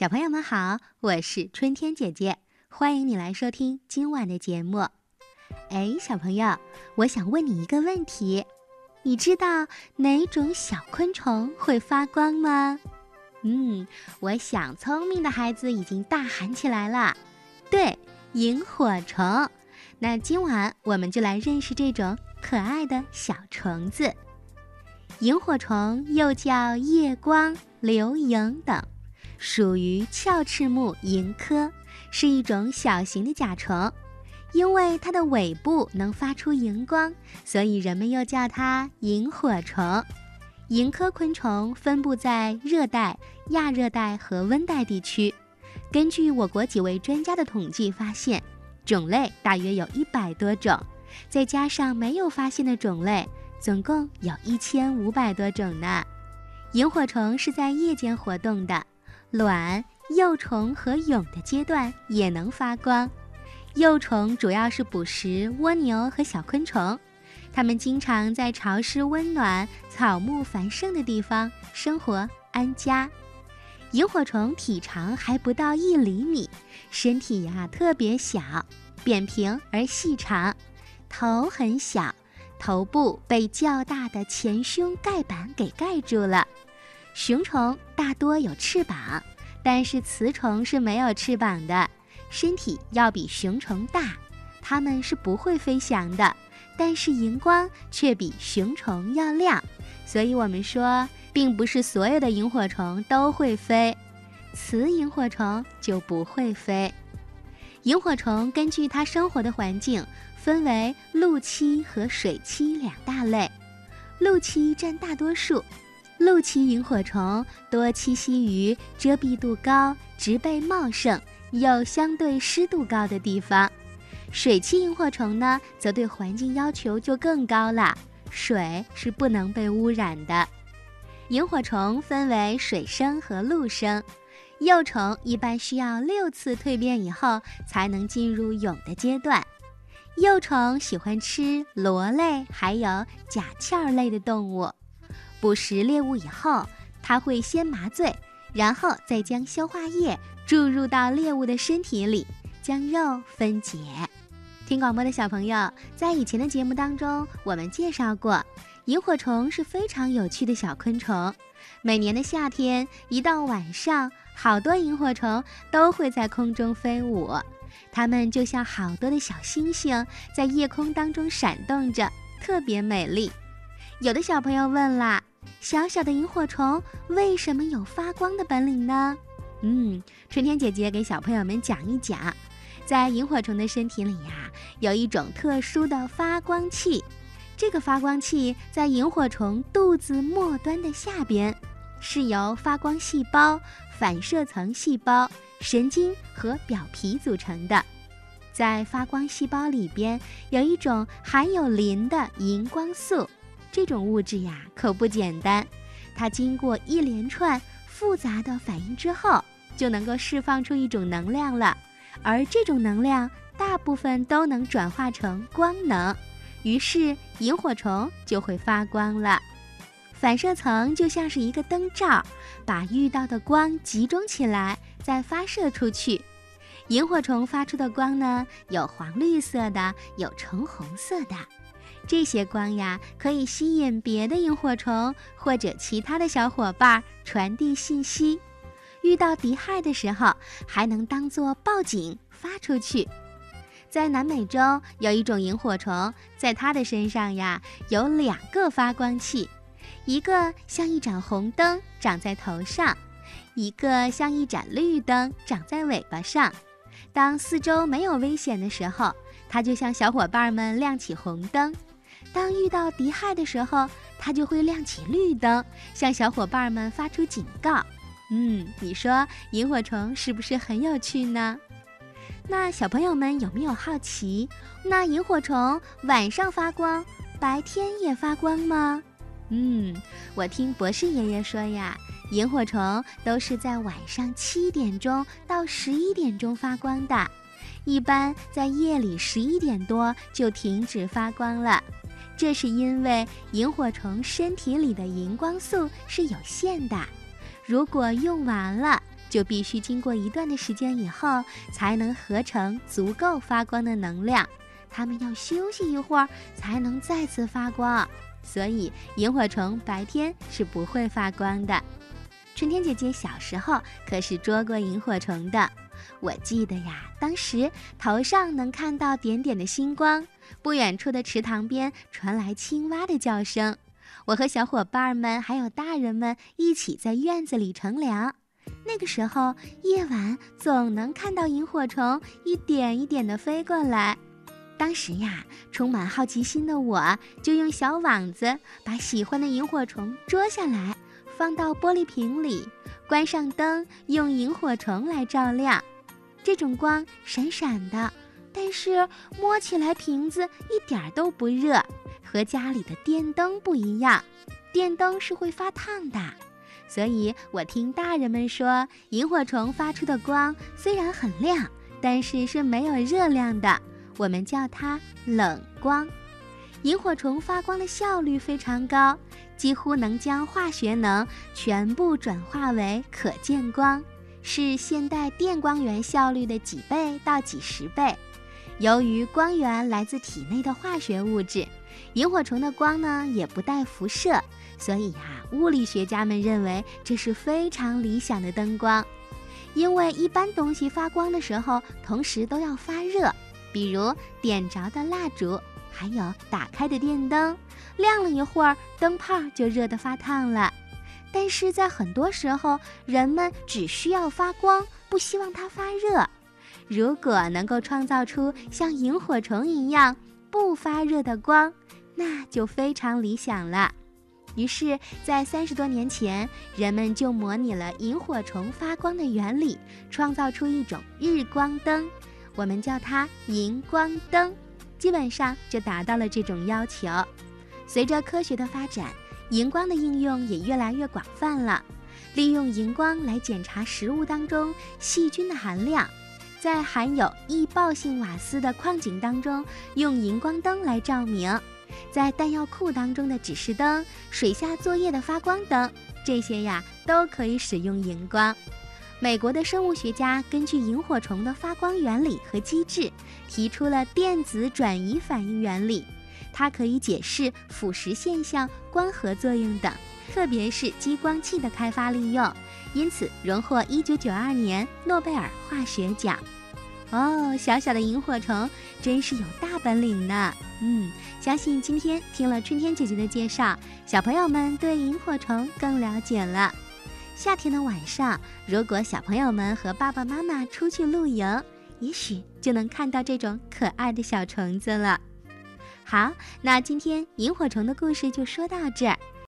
小朋友们好，我是春天姐姐，欢迎你来收听今晚的节目。哎，小朋友，我想问你一个问题，你知道哪种小昆虫会发光吗？嗯，我想聪明的孩子已经大喊起来了，对，萤火虫。那今晚我们就来认识这种可爱的小虫子。萤火虫又叫夜光、流萤等。属于鞘翅目萤科，是一种小型的甲虫。因为它的尾部能发出荧光，所以人们又叫它萤火虫。萤科昆虫分布在热带、亚热带和温带地区。根据我国几位专家的统计发现，种类大约有一百多种，再加上没有发现的种类，总共有一千五百多种呢。萤火虫是在夜间活动的。卵、幼虫和蛹的阶段也能发光。幼虫主要是捕食蜗牛和小昆虫，它们经常在潮湿、温暖、草木繁盛的地方生活安家。萤火虫体长还不到一厘米，身体呀特别小，扁平而细长，头很小，头部被较大的前胸盖板给盖住了。雄虫大多有翅膀，但是雌虫是没有翅膀的，身体要比雄虫大。它们是不会飞翔的，但是荧光却比雄虫要亮。所以我们说，并不是所有的萤火虫都会飞，雌萤火虫就不会飞。萤火虫根据它生活的环境，分为陆栖和水栖两大类，陆栖占大多数。陆栖萤火虫多栖息于遮蔽度高、植被茂盛又相对湿度高的地方，水栖萤火虫呢，则对环境要求就更高了，水是不能被污染的。萤火虫分为水生和陆生，幼虫一般需要六次蜕变以后才能进入蛹的阶段。幼虫喜欢吃螺类还有甲壳类的动物。捕食猎物以后，它会先麻醉，然后再将消化液注入到猎物的身体里，将肉分解。听广播的小朋友，在以前的节目当中，我们介绍过，萤火虫是非常有趣的小昆虫。每年的夏天，一到晚上，好多萤火虫都会在空中飞舞，它们就像好多的小星星，在夜空当中闪动着，特别美丽。有的小朋友问啦。小小的萤火虫为什么有发光的本领呢？嗯，春天姐姐给小朋友们讲一讲，在萤火虫的身体里呀，有一种特殊的发光器。这个发光器在萤火虫肚子末端的下边，是由发光细胞、反射层细胞、神经和表皮组成的。在发光细胞里边，有一种含有磷的荧光素。这种物质呀，可不简单。它经过一连串复杂的反应之后，就能够释放出一种能量了。而这种能量大部分都能转化成光能，于是萤火虫就会发光了。反射层就像是一个灯罩，把遇到的光集中起来，再发射出去。萤火虫发出的光呢，有黄绿色的，有橙红色的。这些光呀，可以吸引别的萤火虫或者其他的小伙伴传递信息。遇到敌害的时候，还能当做报警发出去。在南美洲有一种萤火虫，在它的身上呀有两个发光器，一个像一盏红灯长在头上，一个像一盏绿灯长在尾巴上。当四周没有危险的时候，它就向小伙伴们亮起红灯。当遇到敌害的时候，它就会亮起绿灯，向小伙伴们发出警告。嗯，你说萤火虫是不是很有趣呢？那小朋友们有没有好奇，那萤火虫晚上发光，白天也发光吗？嗯，我听博士爷爷说呀，萤火虫都是在晚上七点钟到十一点钟发光的，一般在夜里十一点多就停止发光了。这是因为萤火虫身体里的荧光素是有限的，如果用完了，就必须经过一段的时间以后，才能合成足够发光的能量。它们要休息一会儿，才能再次发光。所以，萤火虫白天是不会发光的。春天姐姐小时候可是捉过萤火虫的。我记得呀，当时头上能看到点点的星光，不远处的池塘边传来青蛙的叫声。我和小伙伴们还有大人们一起在院子里乘凉。那个时候，夜晚总能看到萤火虫一点一点地飞过来。当时呀，充满好奇心的我就用小网子把喜欢的萤火虫捉下来，放到玻璃瓶里，关上灯，用萤火虫来照亮。这种光闪闪的，但是摸起来瓶子一点都不热。和家里的电灯不一样，电灯是会发烫的，所以我听大人们说，萤火虫发出的光虽然很亮，但是是没有热量的，我们叫它冷光。萤火虫发光的效率非常高，几乎能将化学能全部转化为可见光，是现代电光源效率的几倍到几十倍。由于光源来自体内的化学物质。萤火虫的光呢也不带辐射，所以呀，物理学家们认为这是非常理想的灯光。因为一般东西发光的时候，同时都要发热，比如点着的蜡烛，还有打开的电灯，亮了一会儿，灯泡就热得发烫了。但是在很多时候，人们只需要发光，不希望它发热。如果能够创造出像萤火虫一样不发热的光，那就非常理想了。于是，在三十多年前，人们就模拟了萤火虫发光的原理，创造出一种日光灯，我们叫它荧光灯，基本上就达到了这种要求。随着科学的发展，荧光的应用也越来越广泛了。利用荧光来检查食物当中细菌的含量，在含有易爆性瓦斯的矿井当中，用荧光灯来照明。在弹药库当中的指示灯、水下作业的发光灯，这些呀都可以使用荧光。美国的生物学家根据萤火虫的发光原理和机制，提出了电子转移反应原理，它可以解释腐蚀现象、光合作用等，特别是激光器的开发利用，因此荣获1992年诺贝尔化学奖。哦，小小的萤火虫真是有大本领呢。嗯，相信今天听了春天姐姐的介绍，小朋友们对萤火虫更了解了。夏天的晚上，如果小朋友们和爸爸妈妈出去露营，也许就能看到这种可爱的小虫子了。好，那今天萤火虫的故事就说到这儿。